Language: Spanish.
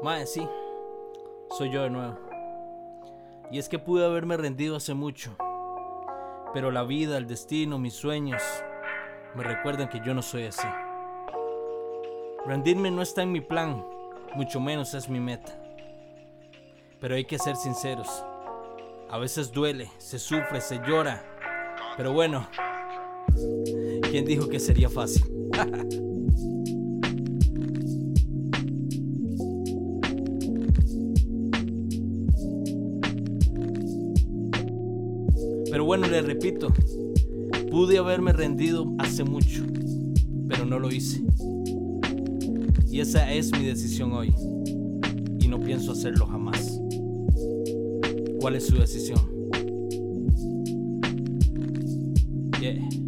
Mae, sí, soy yo de nuevo. Y es que pude haberme rendido hace mucho, pero la vida, el destino, mis sueños me recuerdan que yo no soy así. Rendirme no está en mi plan, mucho menos es mi meta. Pero hay que ser sinceros. A veces duele, se sufre, se llora. Pero bueno, ¿quién dijo que sería fácil? Pero bueno, les repito, pude haberme rendido hace mucho, pero no lo hice. Y esa es mi decisión hoy. Y no pienso hacerlo jamás. ¿Cuál es su decisión? Yeah.